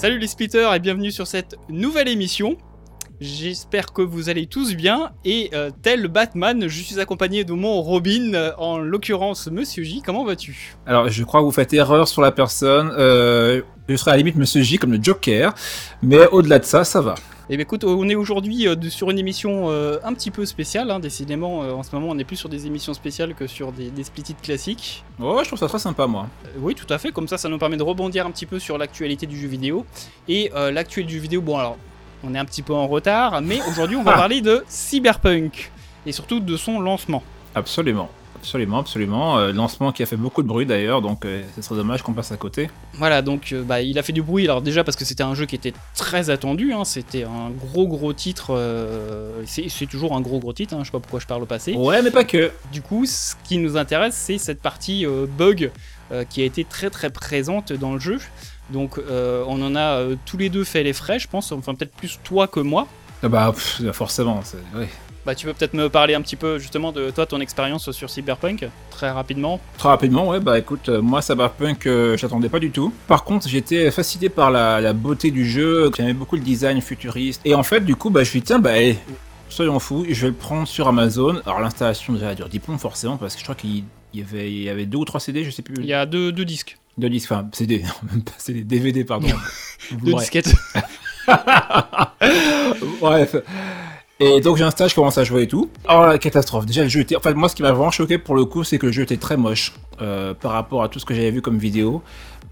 Salut les splitters et bienvenue sur cette nouvelle émission. J'espère que vous allez tous bien et euh, tel Batman, je suis accompagné de mon Robin, euh, en l'occurrence Monsieur J. Comment vas-tu? Alors, je crois que vous faites erreur sur la personne. Euh, je serais à la limite Monsieur J comme le Joker, mais au-delà de ça, ça va. Eh bien écoute, on est aujourd'hui euh, sur une émission euh, un petit peu spéciale. hein. Décidément, euh, en ce moment, on est plus sur des émissions spéciales que sur des, des classiques. Ouais, je trouve ça très sympa, moi. Oui, tout à fait. Comme ça, ça nous permet de rebondir un petit peu sur l'actualité du jeu vidéo. Et euh, l'actualité du jeu vidéo, bon alors, on est un petit peu en retard, mais aujourd'hui, on va parler de Cyberpunk et surtout de son lancement. Absolument. Absolument, absolument. Euh, lancement qui a fait beaucoup de bruit d'ailleurs, donc euh, ce serait dommage qu'on passe à côté. Voilà, donc euh, bah, il a fait du bruit. Alors déjà parce que c'était un jeu qui était très attendu, hein, c'était un gros gros titre. euh, c'est toujours un gros gros titre. Hein, je sais pas pourquoi je parle au passé. Ouais, mais pas que. Du coup, ce qui nous intéresse, c'est cette partie bug qui a été très très présente dans le jeu. Donc on en a tous les deux fait les frais, je pense. Enfin peut-être plus toi que moi. Ah bah, pff, forcément. ouais. Bah tu peux peut-être me parler un petit peu justement de toi, ton expérience sur Cyberpunk, très rapidement. Très rapidement, ouais, bah écoute, euh, moi Cyberpunk, euh, j'attendais pas du tout. Par contre, j'étais fasciné par la, la beauté du jeu, j'aimais beaucoup le design futuriste. Et en fait, du coup, bah je me suis dit, tiens, bah eh, soyons fous, je vais le prendre sur Amazon. Alors l'installation déjà dure 10 plombs forcément, parce que je crois qu'il y avait, il y avait deux ou trois CD, je sais plus. Il y a deux, deux disques, Deux disques, enfin CD, non, même pas CD, DVD, pardon. deux disquettes. Bref. Et donc j'installe, je commence à jouer et tout. Oh la catastrophe. Déjà le jeu était. Enfin moi ce qui m'a vraiment choqué pour le coup c'est que le jeu était très moche euh, par rapport à tout ce que j'avais vu comme vidéo.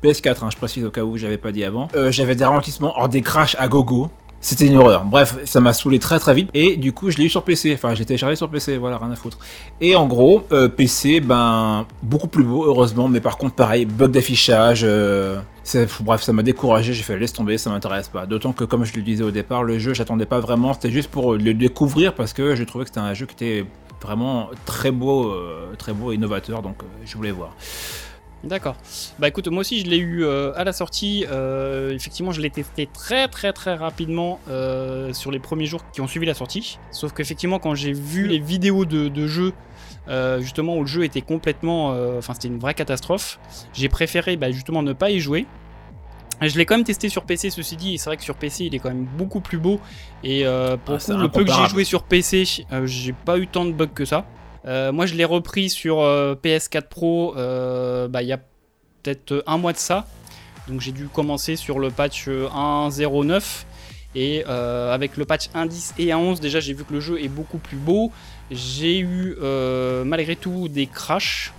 PS4, hein, je précise au cas où j'avais pas dit avant. Euh, j'avais des ralentissements, hors des crashs à gogo. C'était une horreur. Bref, ça m'a saoulé très très vite. Et du coup, je l'ai eu sur PC. Enfin, je l'ai téléchargé sur PC. Voilà, rien à foutre. Et en gros, euh, PC, ben, beaucoup plus beau, heureusement. Mais par contre, pareil, bug d'affichage. euh, bref, ça m'a découragé. J'ai fait laisse tomber, ça m'intéresse pas. D'autant que, comme je le disais au départ, le jeu, j'attendais pas vraiment. C'était juste pour le découvrir parce que je trouvais que c'était un jeu qui était vraiment très beau, euh, très beau et innovateur. Donc, euh, je voulais voir. D'accord. Bah écoute, moi aussi je l'ai eu euh, à la sortie. Euh, effectivement, je l'ai testé très très très rapidement euh, sur les premiers jours qui ont suivi la sortie. Sauf qu'effectivement, quand j'ai vu les vidéos de, de jeu, euh, justement où le jeu était complètement, enfin c'était une vraie catastrophe, j'ai préféré bah, justement ne pas y jouer. Je l'ai quand même testé sur PC, ceci dit, et c'est vrai que sur PC il est quand même beaucoup plus beau. Et pour Ah, le c'est coup, le peu que j'ai joué sur PC, j'ai pas eu tant de bugs que ça. Euh, moi, je l'ai repris sur euh, PS4 Pro euh, bah, il y a peut-être un mois de ça. Donc, j'ai dû commencer sur le patch euh, 1.09. Et avec le patch 1.10 et 1.11, déjà, j'ai vu que le jeu est beaucoup plus beau. J'ai eu malgré tout des crashs.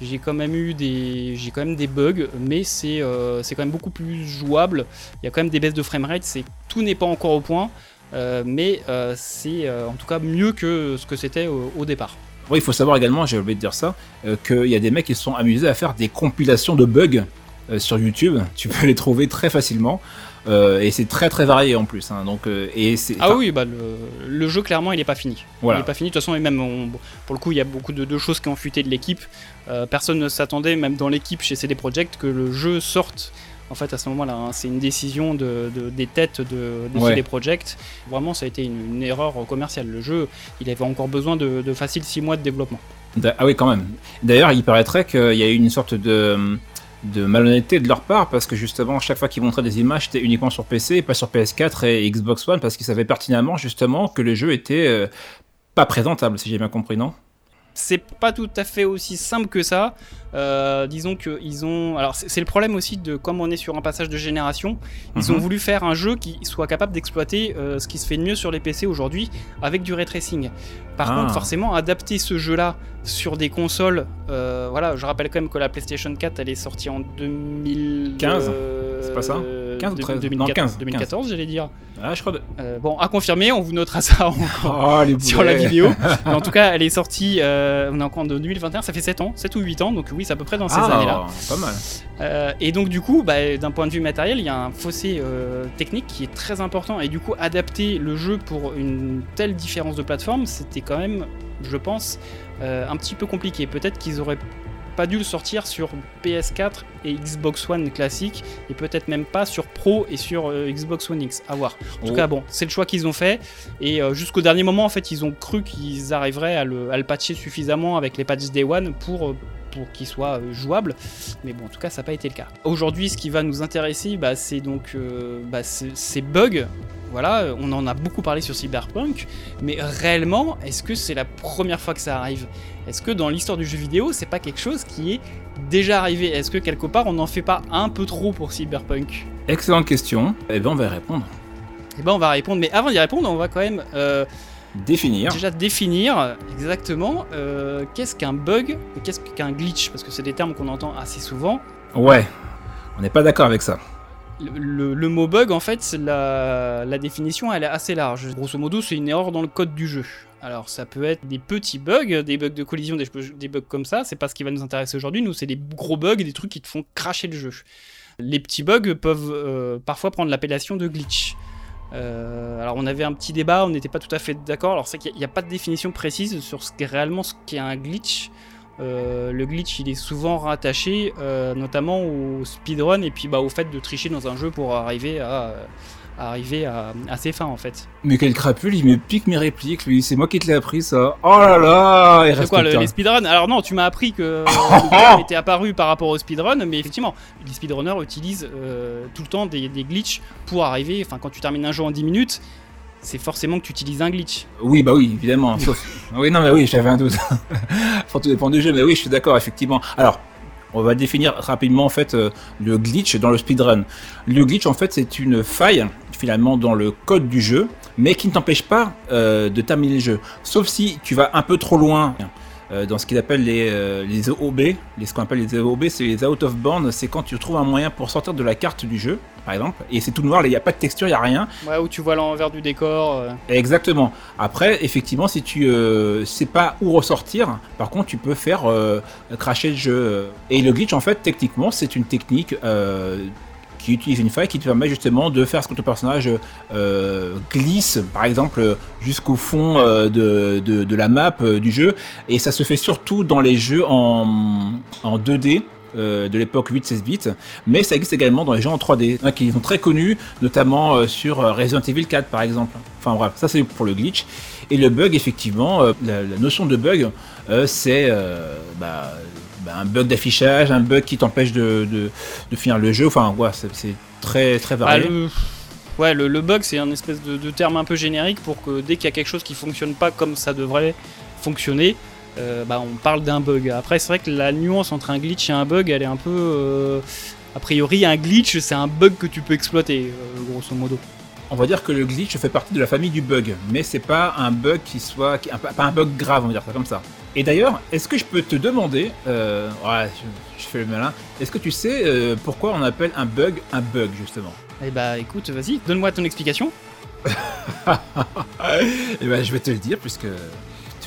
J'ai quand même eu des, j'ai quand même des bugs, mais c'est quand même beaucoup plus jouable. Il y a quand même des baisses de framerate. Tout n'est pas encore au point, mais c'est en tout cas mieux que ce que c'était au départ. Il faut savoir également, j'ai oublié de dire ça, euh, qu'il y a des mecs qui se sont amusés à faire des compilations de bugs euh, sur YouTube. Tu peux les trouver très facilement. Euh, et c'est très très varié en plus. hein. donc, et Ah oui, bah le, le jeu clairement il est pas fini. Voilà. Il est pas fini de toute façon et même on- pour le coup il y a beaucoup de, de choses qui ont fuité de l'équipe. Personne ne s'attendait même dans l'équipe chez CD Projekt que le jeu sorte. En fait à ce moment-là, hein. c'est une décision de, de- des têtes de, de Ouais. CD Projekt. Vraiment ça a été une, une erreur commerciale. Le jeu il avait encore besoin de, de facile 6 mois de développement. Ah oui, quand même. D'ailleurs, il paraîtrait qu'il y a eu une sorte de, de malhonnêteté de leur part parce que justement, chaque fois qu'ils montraient des images, c'était uniquement sur PC et pas sur PS4 et Xbox One parce qu'ils savaient pertinemment justement que le jeu était euh, pas présentable, si j'ai bien compris, non? C'est pas tout à fait aussi simple que ça. Euh, disons qu'ils ont. Alors, c'est le problème aussi de comme on est sur un passage de génération, ils ont Mhm. voulu faire un jeu qui soit capable d'exploiter euh, ce qui se fait de mieux sur les PC aujourd'hui avec du ray tracing. Par Ah. contre, forcément, adapter ce jeu-là sur des consoles. euh, voilà, je rappelle quand même que la PlayStation 4 elle est sortie en 2015. 15, c'est pas ça 15 ou 13? Non, 15, 2014, j'allais dire. Ah, je crois. De... Euh, bon, à confirmer, on vous notera ça encore Oh, les sur la vidéo. Mais en tout cas, elle est sortie, euh, on est encore en 2021, ça fait 7 ans, 7 ou 8 ans, donc oui, c'est à peu près dans ces Ah, années-là. Pas mal. Euh, et donc du coup, bah, d'un point de vue matériel, il y a un fossé technique qui est très important. Et du coup, adapter le jeu pour une telle différence de plateforme, c'était quand même, je pense, euh, un petit peu compliqué. Peut-être qu'ils auraient pas dû le sortir sur PS4 et Xbox One classique, et peut-être même pas sur Pro et sur euh, Xbox One X. À voir. En tout Oh. cas, bon, c'est le choix qu'ils ont fait, et euh, jusqu'au dernier moment, en fait, ils ont cru qu'ils arriveraient à le, à le patcher suffisamment avec les patchs Day One pour. euh, pour qu'il soit jouable, mais bon, en tout cas, ça n'a pas été le cas. Aujourd'hui, ce qui va nous intéresser, bah, c'est donc bah, c'est- ces bugs. Voilà, on en a beaucoup parlé sur Cyberpunk, mais réellement, est-ce que c'est la première fois que ça arrive? Est-ce que dans l'histoire du jeu vidéo, c'est pas quelque chose qui est déjà arrivé? Est-ce que quelque part, on n'en fait pas un peu trop pour Cyberpunk? Excellente question. Eh ben, on va y répondre. Eh ben, on va répondre, mais avant d'y répondre, on va quand même euh, Définir. déjà définir exactement euh, qu'est-ce qu'un bug et qu'est-ce qu'un glitch, parce que c'est des termes qu'on entend assez souvent. Ouais. On n'est pas d'accord avec ça. Le, le- le mot bug, en fait, la définition, elle est assez large. Grosso modo, c'est une erreur dans le code du jeu. Alors, ça peut être des petits bugs, des bugs de collision, des, bugs comme ça. C'est pas ce qui va nous intéresser aujourd'hui. Nous, c'est des gros bugs, des trucs qui te font cracher le jeu. Les petits bugs peuvent euh, parfois prendre l'appellation de glitch. Euh, alors, on avait un petit débat, on n'était pas tout à fait d'accord. Alors, c'est qu'il n'y a, pas de définition précise sur ce qu'est réellement ce qu'est un glitch. Euh, le glitch, il est souvent rattaché notamment au speedrun et puis bah, au fait de tricher dans un jeu pour arriver à, à arriver à, à ses fins en fait. Mais quel crapule, il me pique mes répliques, lui. C'est moi qui te l'ai appris, ça. Oh là là C'est quoi le- les speedruns? Alors non, tu m'as appris que le était apparu par rapport au speedrun, mais effectivement, les speedrunners utilisent euh, tout le temps des, des glitches pour arriver. Enfin, quand tu termines un jeu en 10 minutes, c'est forcément que tu utilises un glitch. Oui, bah oui, évidemment. Sauf... oui, non, mais oui, j'avais un doute. Faut tout dépend du jeu, mais oui, je suis d'accord, effectivement. Alors, on va définir rapidement, en fait, euh, le glitch dans le speedrun. Le glitch, en fait, c'est une faille, finalement, dans le code du jeu, mais qui ne t'empêche pas euh, de terminer le jeu. Sauf si tu vas un peu trop loin. euh, dans ce qu'ils appellent les, euh, les OOB, les, ce qu'on appelle les OOB, c'est les out of bounds, c'est quand tu trouves un moyen pour sortir de la carte du jeu, par exemple, et c'est tout noir, il n'y a pas de texture, il n'y a rien, Ouais, où tu vois l'envers du décor. Exactement. Après, effectivement, si tu euh, sais pas où ressortir, par contre, tu peux faire cracher le jeu. Et le glitch, en fait, techniquement, c'est une technique qui utilise une faille qui te permet justement de faire ce que ton personnage euh, glisse, par exemple, jusqu'au fond euh, de, de, la map euh, du jeu. Et ça se fait surtout dans les jeux en, en 2D. euh, de l'époque 8-16 bits, mais ça existe également dans les jeux en 3D, hein, qui sont très connus, notamment sur Resident Evil 4 par exemple. Enfin bref, ça c'est pour le glitch. Et le bug, effectivement, la, la notion de bug, c'est bah, bah, un bug d'affichage, un bug qui t'empêche de, de, de finir le jeu. Enfin, ouais, c'est très très Ah, varié. le... Ouais, le, le bug, c'est un espèce de, de terme un peu générique pour que dès qu'il y a quelque chose qui fonctionne pas comme ça devrait fonctionner, euh, bah, on parle d'un bug. Après, c'est vrai que la nuance entre un glitch et un bug, elle est un peu. euh, A priori, un glitch, c'est un bug que tu peux exploiter, euh, grosso modo. On va dire que le glitch fait partie de la famille du bug, mais c'est pas un bug qui soit, qui- un- pas un bug grave, on va dire ça comme ça. Et d'ailleurs, est-ce que je peux te demander, euh, ouais, je, je fais le malin, est-ce que tu sais euh, pourquoi on appelle un bug un bug justement? Eh bah, écoute, vas-y, donne-moi ton explication. Eh ben, je vais te le dire puisque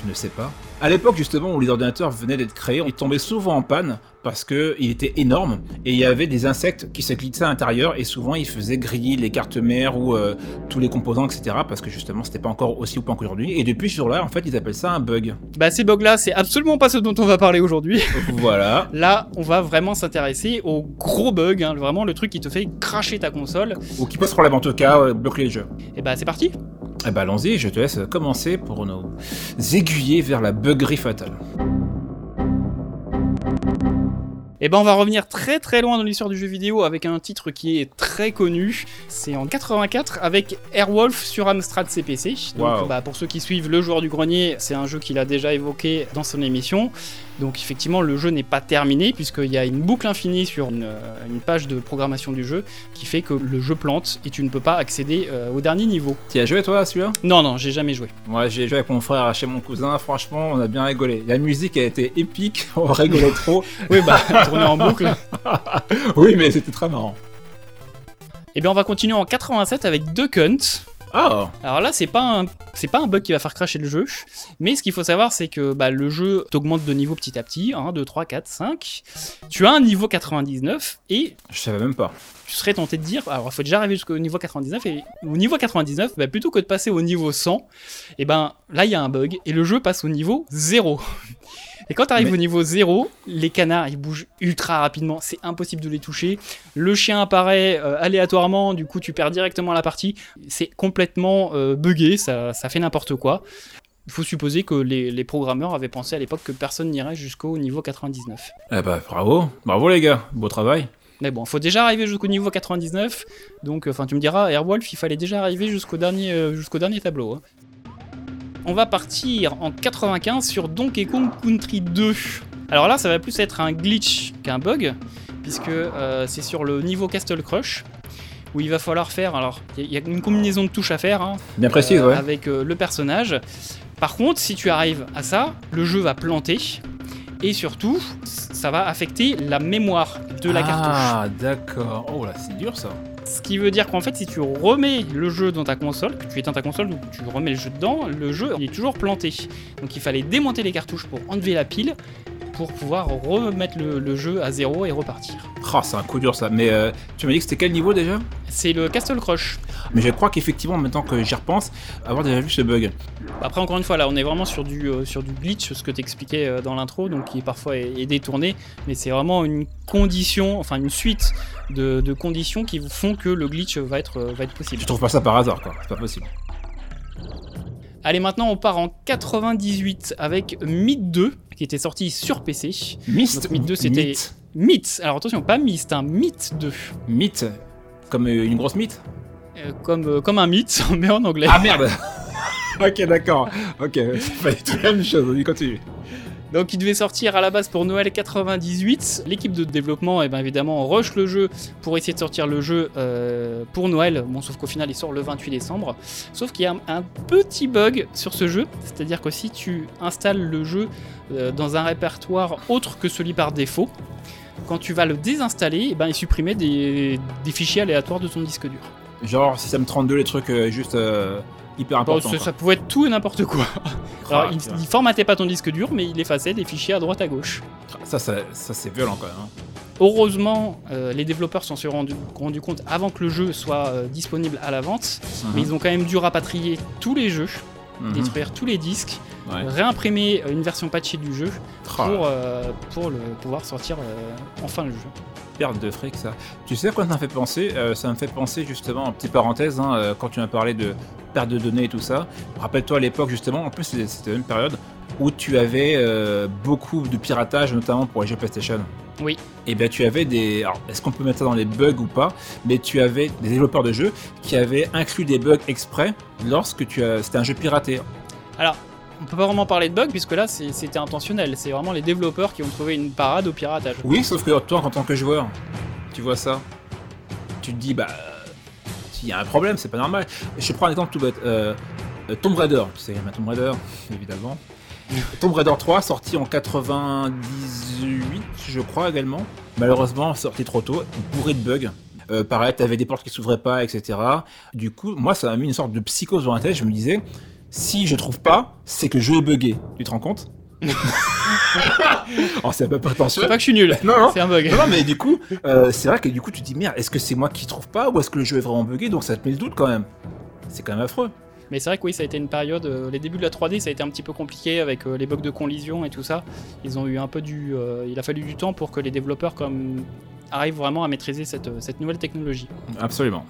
tu ne sais pas. À l'époque justement où les ordinateurs venaient d'être créés, ils tombaient souvent en panne parce que il était énorme et il y avait des insectes qui se glissaient à l'intérieur et souvent ils faisaient griller les cartes mères ou euh, tous les composants etc parce que justement c'était pas encore aussi open qu'aujourd'hui et depuis ce jour-là en fait ils appellent ça un bug. Bah, ces bugs-là, c'est absolument pas ce dont on va parler aujourd'hui. voilà. Là, on va vraiment s'intéresser au gros bug, hein, vraiment le truc qui te fait cracher ta console. Ou qui pose problème en tout cas, euh, bloquer le jeu. Et bah, c'est parti. Eh ben allons-y, je te laisse commencer pour nous aiguiller vers la buggerie fatale. Et ben on va revenir très très loin dans l'histoire du jeu vidéo avec un titre qui est très connu. C'est en 84 avec Airwolf sur Amstrad CPC. Donc Wow. bah, pour ceux qui suivent Le Joueur du Grenier, c'est un jeu qu'il a déjà évoqué dans son émission. Donc effectivement le jeu n'est pas terminé puisqu'il y a une boucle infinie sur une, euh, une page de programmation du jeu qui fait que le jeu plante et tu ne peux pas accéder euh, au dernier niveau. Tu as joué toi celui-là? Non non j'ai jamais joué. Moi j'ai joué avec mon frère chez mon cousin, franchement on a bien rigolé. La musique a été épique, on rigolait trop. Oui bah tourner en boucle. oui mais c'était très marrant. Et bien on va continuer en 87 avec Duck Hunt. Ah Alors là, c'est pas un, c'est pas un bug qui va faire cracher le jeu, mais ce qu'il faut savoir, c'est que bah, le jeu t'augmente de niveau petit à petit, 1, 2, 3, 4, 5. Tu as un niveau 99 et Je savais même pas. tu serais tenté de dire, alors il faut déjà arriver jusqu'au niveau 99 et au niveau 99, bah, plutôt que de passer au niveau 100, et ben là il y a un bug et le jeu passe au niveau 0. Et quand tu arrives Mais- au niveau 0, les canards ils bougent ultra rapidement, c'est impossible de les toucher. Le chien apparaît euh, aléatoirement, du coup tu perds directement la partie. C'est complètement euh, buggé, ça, ça fait n'importe quoi. Il faut supposer que les, les programmeurs avaient pensé à l'époque que personne n'irait jusqu'au niveau 99. Eh bah, bravo. Bravo, les gars. Beau travail. Mais bon, faut déjà arriver jusqu'au niveau 99. Donc, enfin, tu me diras, Airwolf, il fallait déjà arriver jusqu'au dernier, euh, jusqu'au dernier tableau. hein. On va partir en 95 sur Donkey Kong Country 2. Alors là, ça va plus être un glitch qu'un bug, puisque euh, c'est sur le niveau Castle Crush, où il va falloir faire. Alors, il y, a- il y a une combinaison de touches à faire. hein, Bien précis, euh, ouais. avec euh, le personnage. Par contre, si tu arrives à ça, le jeu va planter. Et surtout, ça va affecter la mémoire de la cartouche. Ah, d'accord. Oh là, c'est dur ça. Ce qui veut dire qu'en fait, si tu remets le jeu dans ta console, que tu éteins ta console, donc tu remets le jeu dedans, le jeu il est toujours planté. Donc il fallait démonter les cartouches pour enlever la pile, pour pouvoir remettre le, le jeu à zéro et repartir. Ah, c'est un coup dur ça. Mais euh, tu m'as dit que c'était quel niveau déjà? C'est le Castle Crush. Mais je crois qu'effectivement, maintenant que j'y repense, avoir déjà vu ce bug. Après, encore une fois, là, on est vraiment sur du, euh, sur du glitch, ce que t'expliquais euh, dans l'intro, donc qui parfois est, est détourné, mais c'est vraiment une condition, enfin une suite de, de conditions qui font que le glitch va être, euh, va être possible. Je trouve pas ça par hasard, quoi. C'est pas possible. Allez, maintenant on part en 98 avec Myth 2, qui était sorti sur PC. Myst. Myth 2, c'était- Mythe. Myth, alors attention, pas Myst, un Myth 2. Mythe. Comme euh, une grosse mythe Euh, comme, euh, comme un mythe, mais en anglais. Ah merde Ok, d'accord. Ok, c'est pas du tout la même chose. On y continue. Donc il devait sortir à la base pour Noël 98. L'équipe de développement, eh ben, évidemment, rush le jeu pour essayer de sortir le jeu euh, pour Noël. Bon, sauf qu'au final, il sort le 28 décembre. Sauf qu'il y a un, petit bug sur ce jeu, c'est-à-dire que si tu installes le jeu euh, dans un répertoire autre que celui par défaut, quand tu vas le désinstaller, eh ben, il supprimait des, des fichiers aléatoires de ton disque dur. Genre, système 32, les trucs euh, juste Bon, ça, pouvait être tout et n'importe quoi. Alors, Ah, il, formatait pas ton disque dur, mais il effaçait des fichiers à droite à gauche. Ça, ça, ça, c'est violent quand même. hein. Heureusement, euh, les développeurs s'en sont rendus rendu compte avant que le jeu soit euh, disponible à la vente, mais ils ont quand même dû rapatrier tous les jeux, Mhm. détruire tous les disques, Ouais. réimprimer euh, une version patchée du jeu Ah, pour, euh, pour le, pouvoir sortir euh, enfin le jeu. perte de fric ça. Tu sais à quoi ça me fait penser Euh, Ça me fait penser justement, en petite parenthèse, hein, quand tu m'as parlé de perte de données et tout ça. Rappelle-toi à l'époque justement, en plus c'était la même période où tu avais euh, beaucoup de piratage, notamment pour les jeux PlayStation. Oui. Et bien tu avais des. Alors est-ce qu'on peut mettre ça dans les bugs ou pas Mais tu avais des développeurs de jeux qui avaient inclus des bugs exprès lorsque tu as. C'était un jeu piraté. Alors, on peut pas vraiment parler de bug puisque là c'est- c'était intentionnel, c'est vraiment les développeurs qui ont trouvé une parade au piratage. Oui, sauf que toi, en tant que joueur, tu vois ça, tu te dis, bah, s'il y a un problème, c'est pas normal. Je prends un exemple tout bête. Euh, Tomb Raider, tu sais, il y a un Tomb Raider, évidemment. Tomb Raider 3, sorti en 98, je crois également. Malheureusement, sorti trop tôt, bourré de bugs. Euh, pareil, t'avais des portes qui s'ouvraient pas, etc. Du coup, moi, ça m'a mis une sorte de psychose dans la tête. Je me disais, si je trouve pas, c'est que le jeu est buggé. Tu te rends compte Oh, c'est un peu prétentieux. C'est pas que je suis nul, Non, non. c'est un bug. Non, non, mais du coup, euh, c'est vrai que du coup, tu te dis merde, est-ce que c'est moi qui trouve pas ou est-ce que le jeu est vraiment buggé Donc ça te met le doute quand même. C'est quand même affreux. Mais c'est vrai que oui, ça a été une période. euh, les débuts de la 3D, ça a été un petit peu compliqué avec euh, les bugs de collision et tout ça. Ils ont eu un peu du. il a fallu du temps pour que les développeurs comme arrivent vraiment à maîtriser cette, cette nouvelle technologie. Absolument.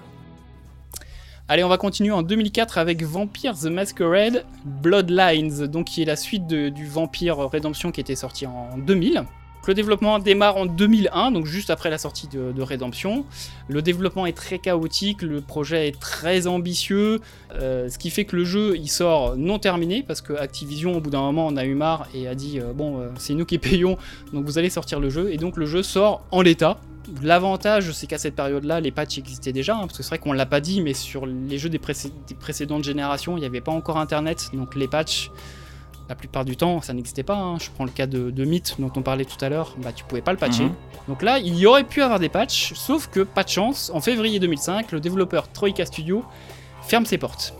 Allez, on va continuer en 2004 avec Vampire the Masquerade Bloodlines, donc qui est la suite du Vampire Redemption qui était sorti en 2000. Le développement démarre en 2001, donc juste après la sortie de, de Redemption. Le développement est très chaotique, le projet est très ambitieux, euh, ce qui fait que le jeu il sort non terminé parce que Activision au bout d'un moment en a eu marre et a dit euh, bon euh, c'est nous qui payons donc vous allez sortir le jeu et donc le jeu sort en l'état. L'avantage c'est qu'à cette période-là les patchs existaient déjà hein, parce que c'est vrai qu'on l'a pas dit mais sur les jeux des, précé- des précédentes générations il n'y avait pas encore internet donc les patchs la plupart du temps ça n'existait pas. hein. Je prends le cas de, de Myth dont on parlait tout à l'heure, bah tu pouvais pas le patcher. Mhm. Donc là, il y aurait pu avoir des patchs, sauf que, pas de chance, en février 2005, le développeur Troika Studio ferme ses portes.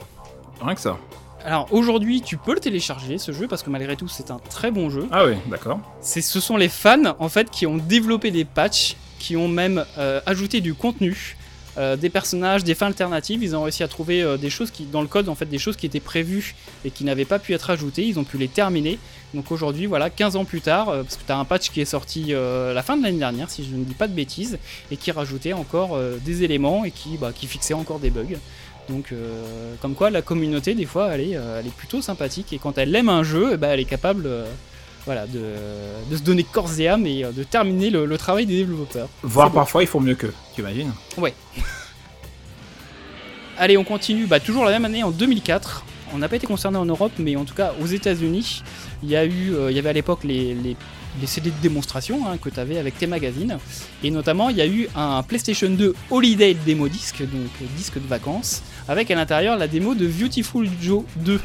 Rien que ça. Alors aujourd'hui, tu peux le télécharger ce jeu parce que malgré tout, c'est un très bon jeu. Ah oui, d'accord. C'est, ce sont les fans en fait qui ont développé des patchs, qui ont même euh, ajouté du contenu euh, des personnages, des fins alternatives. Ils ont réussi à trouver euh, des choses qui, dans le code, en fait, des choses qui étaient prévues et qui n'avaient pas pu être ajoutées. Ils ont pu les terminer. Donc aujourd'hui, voilà, 15 ans plus tard, parce que tu as un patch qui est sorti la fin de l'année dernière, si je ne dis pas de bêtises, et qui rajoutait encore des éléments et qui, bah, qui fixait encore des bugs. Donc, comme quoi, la communauté, des fois, elle est, elle est plutôt sympathique. Et quand elle aime un jeu, eh ben, elle est capable voilà, de, de, se donner corps et âme et de terminer le, le travail des développeurs. Voire parfois, ils font mieux qu'eux, tu imagines Ouais. Allez, on continue. Bah, toujours la même année, en 2004. On n'a pas été concerné en Europe, mais en tout cas aux États-Unis, il y a eu, euh, il y avait à l'époque les, les, les, CD de démonstration hein, que tu avais avec tes magazines, et notamment il y a eu un PlayStation 2 Holiday Demo Disc, donc disque de vacances, avec à l'intérieur la démo de Beautiful Joe 2.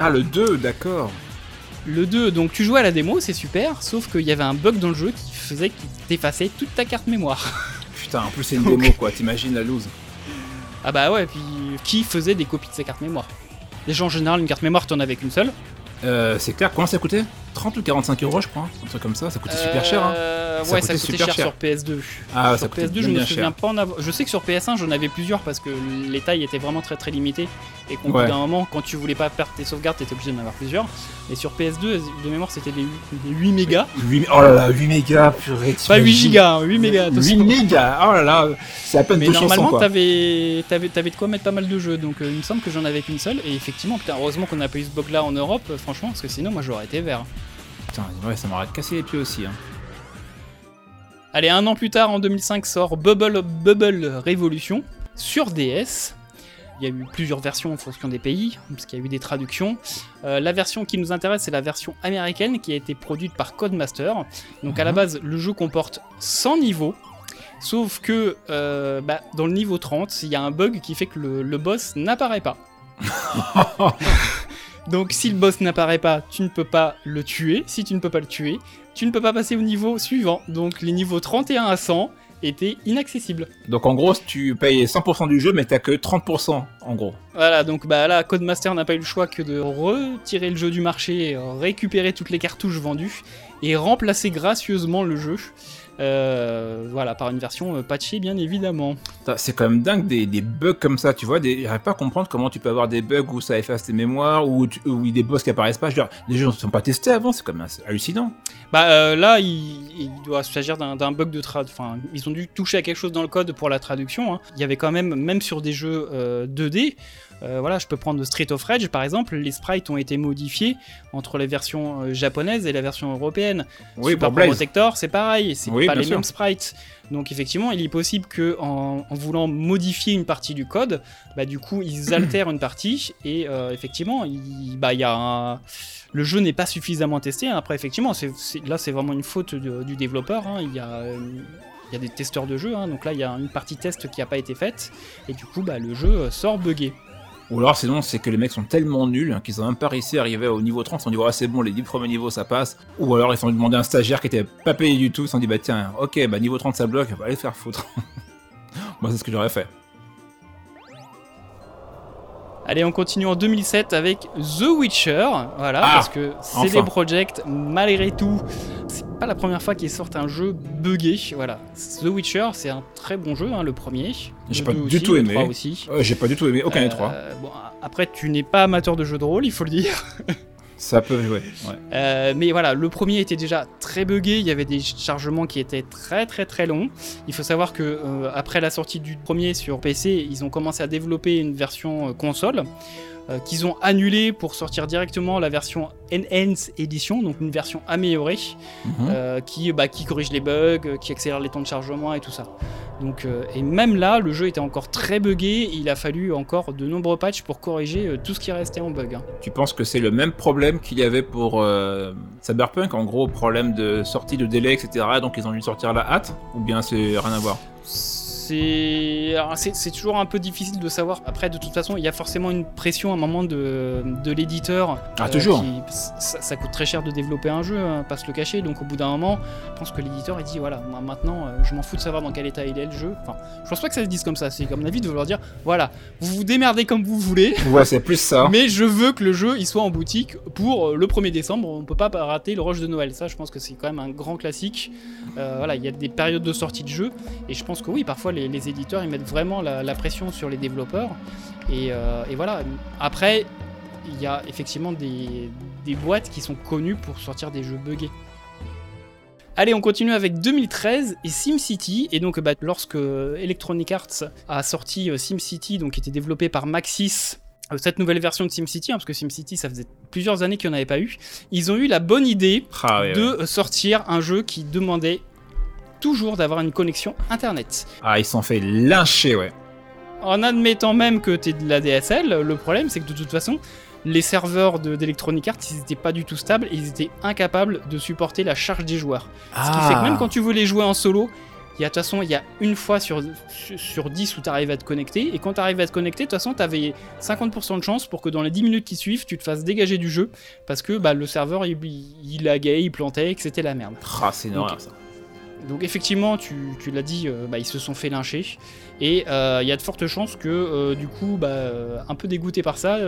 Ah le 2, d'accord. Le 2, donc tu jouais à la démo, c'est super, sauf qu'il y avait un bug dans le jeu qui faisait qu'il t'effaçait toute ta carte mémoire. Putain, en plus c'est une démo quoi, t'imagines la loose. Ah bah ouais, puis qui faisait des copies de sa carte mémoire? Les gens en général, une carte mémoire, t'en avais qu'une seule. Euh, c'est clair, comment ça coûtait? 30 ou 45 euros, je crois, un truc comme ça, ça coûtait super cher. Hein. Euh, ouais, ça coûtait cher, sur PS2. Ah, sur ça PS2, je me souviens pas en avoir. Je sais que sur PS1, j'en avais plusieurs parce que les tailles étaient vraiment très très limitées et qu'au bout d'un moment, quand tu voulais pas perdre tes sauvegardes, t'étais obligé d'en avoir plusieurs. Et sur PS2, de mémoire, c'était des, 8 mégas. 8... Oh là là, 8 mégas, purée. Pas 8 gigas, 8 hein, mégas. 8 mégas, oh là là, c'est à peine Mais normalement, t'avais avais, avais de quoi mettre pas mal de jeux, donc euh, il me semble que j'en avais qu'une seule. Et effectivement, putain, heureusement qu'on n'a pas eu ce bug là en Europe, euh, franchement, parce que sinon, moi j'aurais été vert. Putain, ouais, ça m'aurait cassé les pieds aussi. Hein. Allez, un an plus tard, en 2005, sort Bubble Bubble Revolution sur DS. Il y a eu plusieurs versions en fonction des pays, parce qu'il y a eu des traductions. Euh, la version qui nous intéresse, c'est la version américaine qui a été produite par Codemaster. Donc à la mhm. base, le jeu comporte 100 niveaux. Sauf que euh, bah, dans le niveau 30, il y a un bug qui fait que le, le boss n'apparaît pas. Donc si le boss n'apparaît pas, tu ne peux pas le tuer. Si tu ne peux pas le tuer, tu ne peux pas passer au niveau suivant. Donc les niveaux 31 à 100 étaient inaccessibles. Donc en gros, tu payes 100% du jeu, mais t'as que 30% en gros. Voilà, donc bah là, Codemaster n'a pas eu le choix que de retirer le jeu du marché, récupérer toutes les cartouches vendues et remplacer gracieusement le jeu. Euh, voilà, par une version euh, patchée, bien évidemment. C'est quand même dingue des, bugs comme ça, tu vois. J'arrive pas à comprendre comment tu peux avoir des bugs où ça efface tes mémoires, ou où, des boss qui apparaissent pas. Je veux dire, les jeux ne sont pas testés avant, c'est quand même hallucinant. Bah euh, là, il, doit s'agir d'un bug de trad. Enfin, ils ont dû toucher à quelque chose dans le code pour la traduction. Hein. Il y avait quand même, même sur des jeux 2D, euh, voilà, je peux prendre Street of Rage par exemple, les sprites ont été modifiés entre les versions japonaises et la version européenne. Oui, Super Protector, c'est pareil, c'est pas les mêmes sprites. Donc effectivement, il est possible que en, voulant modifier une partie du code, bah du coup ils altèrent une partie et euh, effectivement, il, bah, y a le jeu n'est pas suffisamment testé. Après effectivement, là c'est vraiment une faute du développeur. Hein. Il y a il y a des testeurs de jeu, hein. donc là il y a une partie test qui n'a pas été faite, et du coup bah, le jeu sort buggé. Ou alors sinon c'est que les mecs sont tellement nuls qu'ils ont même pas réussi à arriver au niveau 30, ils se sont dit ouais c'est bon les 10 premiers niveaux ça passe. Ou alors ils sont demandé un stagiaire qui était pas payé du tout, ils se sont dit bah tiens ok bah niveau 30 ça bloque, va aller faire foutre. Moi c'est ce que j'aurais fait. Allez, on continue en 2007 avec The Witcher. Voilà, ah, parce que CD Projekt, malgré tout, c'est pas la première fois qu'ils sortent un jeu buggé. Voilà, The Witcher, c'est un très bon jeu, hein, le premier. J'ai pas du tout aimé. Aussi. J'ai pas du tout aimé aucun des trois. Euh, bon, après, tu n'es pas amateur de jeux de rôle, il faut le dire. Ça peut jouer. Euh, mais voilà, le premier était déjà très buggé. Il y avait des chargements qui étaient très très très longs. Il faut savoir que euh, après la sortie du premier sur PC, ils ont commencé à développer une version euh, console. Euh, qu'ils ont annulé pour sortir directement la version Enhance Edition, donc une version améliorée, mhm. euh, qui, bah, qui corrige les bugs, euh, qui accélère les temps de chargement et tout ça. Donc, et même là, le jeu était encore très buggé, il a fallu encore de nombreux patchs pour corriger tout ce qui restait en bug. Hein. Tu penses que c'est le même problème qu'il y avait pour Cyberpunk, en gros, problème de sortie, de délai, etc. Donc ils ont dû sortir à la hâte Ou bien c'est rien à voir? C'est toujours un peu difficile de savoir. Après, de toute façon, il y a forcément une pression à un moment de, de l'éditeur. Ah, euh, toujours. ça, coûte très cher de développer un jeu, hein, pas se le cacher. Donc, au bout d'un moment, je pense que l'éditeur, il dit voilà, maintenant, euh, je m'en fous de savoir dans quel état il est le jeu. Enfin, je pense pas que ça se dise comme ça. C'est comme l'avis de vouloir dire voilà, vous vous démerdez comme vous voulez. Ouais, c'est plus ça. mais je veux que le jeu, il soit en boutique pour euh, le 1er décembre. On peut pas rater le rush de Noël. Ça, je pense que c'est quand même un grand classique. voilà, il y a des périodes de sortie de jeu. Et je pense que oui, parfois, les, éditeurs ils mettent vraiment la, pression sur les développeurs. Et, voilà. Après, il y a effectivement des, des boîtes qui sont connues pour sortir des jeux buggés. Allez, on continue avec 2013 et SimCity. Et donc, bah, lorsque Electronic Arts a sorti euh, SimCity, donc qui était développé par Maxis, euh, cette nouvelle version de SimCity, hein, parce que SimCity, ça faisait plusieurs années qu'il n'y en avait pas eu, ils ont eu la bonne idée ah de sortir un jeu qui demandait toujours d'avoir une connexion Internet. Ah, ils sont fait lyncher, ouais. En admettant même que tu es de la DSL, le problème c'est que de toute façon, les serveurs d'Electronic Arts, ils n'étaient pas du tout stables et ils étaient incapables de supporter la charge des joueurs. Ce qui fait que même ah. quand tu voulais jouer en solo, il y a de toute façon, il y a une fois sur, sur 10 où tu arrives à te connecter. Et quand tu arrives à te connecter, de toute façon, tu avais 50% de chance pour que dans les 10 minutes qui suivent, tu te fasses dégager du jeu. Parce que bah, le serveur, il, il laguait, il plantait, et que c'était la merde. Ah, c'est énorme ça. Donc effectivement, tu, l'as dit, euh, bah, ils se sont fait lyncher. Et euh, il y a de fortes chances que euh, du coup, bah, un peu dégoûté par ça,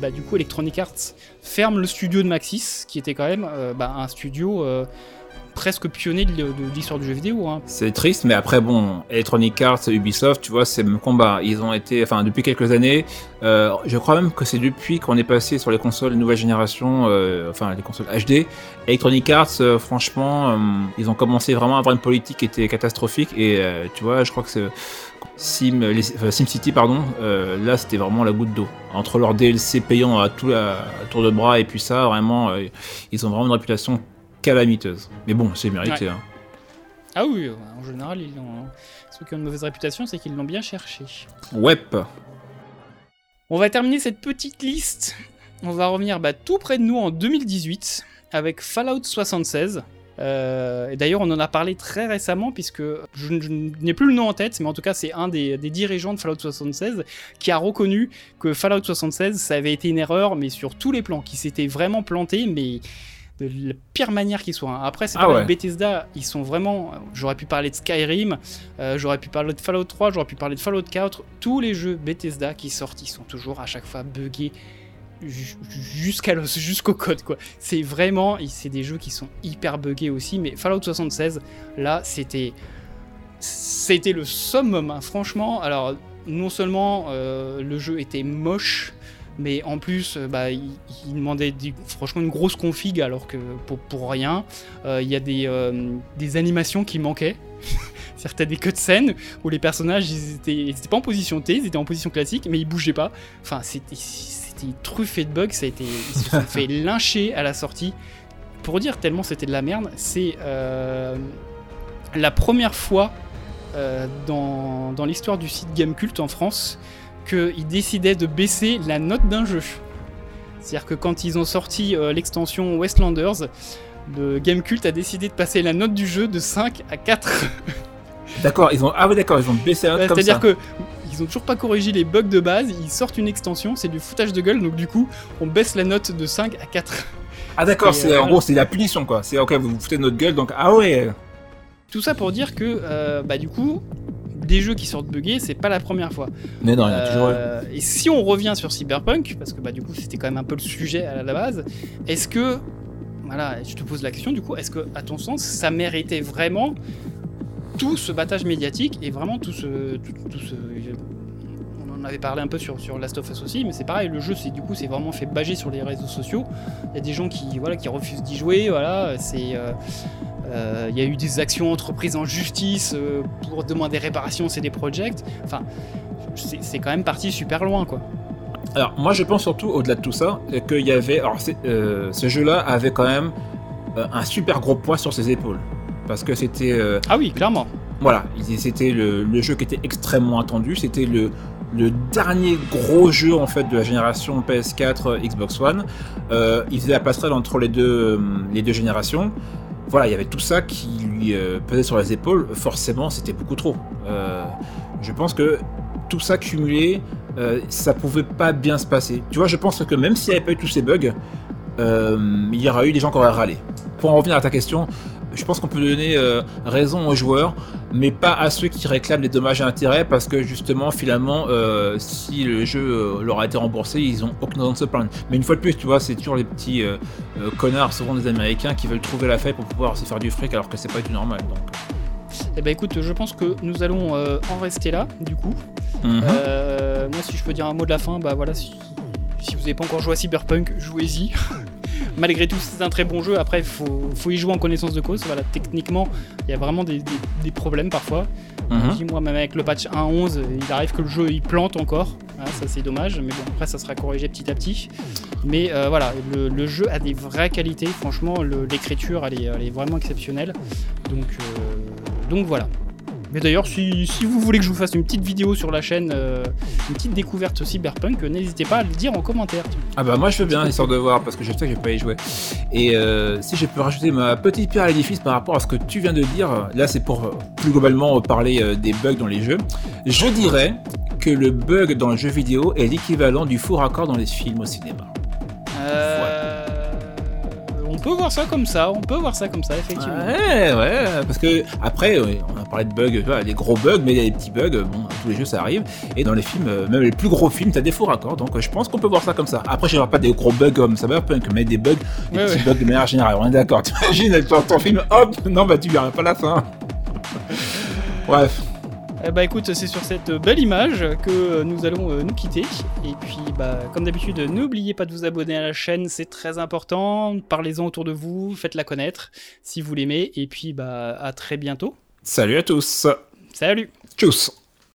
bah, du coup Electronic Arts ferme le studio de Maxis, qui était quand même un studio presque pionnier de, l'histoire du jeu vidéo. Hein. C'est triste, mais après, bon, Electronic Arts, Ubisoft, tu vois, c'est le même combat. Ils ont été, enfin, depuis quelques années, euh, je crois même que c'est depuis qu'on est passé sur les consoles nouvelle génération, euh, enfin, les consoles HD. Electronic Arts, euh, franchement, ils ont commencé vraiment à avoir une politique qui était catastrophique, et tu vois, je crois que c'est. Sim, SimCity, pardon, là c'était vraiment la goutte d'eau. Entre leurs DLC payants à tout à, tour de bras et puis ça, vraiment, ils ont vraiment une réputation calamiteuse. Mais bon, c'est mérité. Hein. Ah oui, en général, ils ont... ceux qui ont une mauvaise réputation, c'est qu'ils l'ont bien cherché. Ouais. On va terminer cette petite liste. On va revenir bah, tout près de nous en 2018 avec Fallout 76. Euh, et d'ailleurs, on en a parlé très récemment, puisque je, n'ai plus le nom en tête, mais en tout cas, c'est un des, des, dirigeants de Fallout 76 qui a reconnu que Fallout 76, ça avait été une erreur, mais sur tous les plans, qui s'était vraiment planté, mais de la pire manière qu'ils soit. Hein. Après, c'est ah Bethesda, ils sont vraiment. J'aurais pu parler de Skyrim, euh, j'aurais pu parler de Fallout 3, j'aurais pu parler de Fallout 4. Tous les jeux Bethesda qui sortent, ils sont toujours à chaque fois buggés jusqu'à jusqu'au code quoi. C'est vraiment, c'est des jeux qui sont hyper buggés aussi. Mais Fallout 76, là, c'était c'était le summum. Hein. Franchement, alors non seulement euh, le jeu était moche mais en plus, euh, bah, il, demandait franchement une grosse config alors que pour, rien. Euh, il y a des, euh, des, animations qui manquaient. Certaines des cutscenes où les personnages ils étaient, ils étaient pas en position T, ils étaient en position classique, mais ils bougeaient pas. Enfin, c'était truffé de bugs, ça a été, ils se sont fait lyncher à la sortie. Pour dire tellement c'était de la merde, c'est la première fois dans, dans l'histoire du site Gamecult en France qu'ils décidaient de baisser la note d'un jeu. C'est-à-dire que quand ils ont sorti euh, l'extension Westlanders, le Gamecult a décidé de passer la note du jeu de 5 à 4. D'accord, ils ont ah d'accord, ils ont baissé la note comme. C'est-à-dire que ils ont toujours pas corrigé les bugs de base, ils sortent une extension, c'est du foutage de gueule, donc du coup, on baisse la note de 5 à 4. Ah d'accord, c'est en euh, gros c'est la punition quoi. C'est OK, vous vous foutez de notre gueule donc ah ouais. Tout ça pour dire que euh, bah du coup, des jeux qui sortent buggés, c'est pas la première fois. Mais non, il y a toujours euh, Et si on revient sur Cyberpunk, parce que bah, du coup c'était quand même un peu le sujet à la base, est-ce que, voilà, je te pose la question du coup, est-ce que, à ton sens, ça méritait vraiment tout ce battage médiatique et vraiment tout ce, tout, ce on en avait parlé un peu sur, sur Last of Us aussi, mais c'est pareil, le jeu, c'est du coup, c'est vraiment fait bager sur les réseaux sociaux. Il y a des gens qui, voilà, qui refusent d'y jouer, voilà, c'est, euh, il y a eu des actions entreprises en justice euh, pour demander réparation, c'est des projects. Enfin, c'est quand même parti super loin, quoi. Alors, moi, je pense surtout, au-delà de tout ça, qu'il y avait. Alors, euh, ce jeu-là avait quand même un super gros poids sur ses épaules. Parce que c'était. ah oui, clairement. Voilà, c'était le, jeu qui était extrêmement attendu. C'était le, le dernier gros jeu en fait de la génération PS4 Xbox One. il faisait la passerelle entre les deux, les deux générations voilà, il y avait tout ça qui lui euh, pesait sur les épaules. Forcément, c'était beaucoup trop. Euh, je pense que tout ça cumulé, euh, ça pouvait pas bien se passer. Tu vois, je pense que même s'il n'y avait pas eu tous ces bugs, il y aura eu des gens qui auraient râlé. Pour en revenir à ta question, je pense qu'on peut donner euh, raison aux joueurs, mais pas à ceux qui réclament les dommages et intérêts, parce que justement, finalement, euh, si le jeu euh, leur a été remboursé, ils ont aucune raison de se plaindre. Mais une fois de plus, tu vois, c'est toujours les petits connards, souvent des Américains, qui veulent trouver la faille pour pouvoir se faire du fric, alors que c'est pas du normal. Donc. Eh ben écoute, je pense que nous allons en rester là, du coup. Mhm. Moi, si je peux dire un mot de la fin, bah voilà, si, si vous n'avez pas encore joué à Cyberpunk, jouez-y. Malgré tout, c'est un très bon jeu. Après, il faut, faut y jouer en connaissance de cause. Voilà, techniquement, il y a vraiment des, des- des problèmes parfois. Mhm. Dis-moi, même avec le patch 1.11, il arrive que le jeu il plante encore. Ah, ça, c'est dommage. Mais bon, après, ça sera corrigé petit à petit. Mais euh, voilà, le, le jeu a des vraies qualités. Franchement, l'écriture, elle est, elle est vraiment exceptionnelle. Donc, euh, donc voilà. Mais d'ailleurs, si, vous voulez que je vous fasse une petite vidéo sur la chaîne, euh, une petite découverte cyberpunk, n'hésitez pas à le dire en commentaire. Ah bah moi je veux bien histoire de voir parce que je sais que je vais pas y jouer. Et euh, si je peux rajouter ma petite pierre à l'édifice par rapport à ce que tu viens de dire, là c'est pour euh, plus globalement parler des bugs dans les jeux. Je dirais que le bug dans le jeu vidéo est l'équivalent du faux raccord dans les films au cinéma. On peut voir ça comme ça, on peut voir ça comme ça, effectivement. Ouais, ouais, parce que après, on a parlé de bugs, tu vois, les gros bugs, mais il y a des petits bugs, bon, tous les jeux ça arrive, et dans les films, euh, même les plus gros films, t'as des faux raccords, donc euh, je pense qu'on peut voir ça comme ça. Après, je ne pas des gros bugs comme Cyberpunk, mais des bugs, des Ouais, petits ouais. bugs de manière générale, on est d'accord. T'imagines, ton, ton film, hop, non, bah tu verras pas la fin. Bref, bah écoute, c'est sur cette belle image que nous allons euh, nous quitter. Et puis, bah, comme d'habitude, n'oubliez pas de vous abonner à la chaîne, c'est très important. Parlez-en autour de vous, faites-la connaître si vous l'aimez. Et puis, bah, à très bientôt. salut à tous. Salut Tchuss.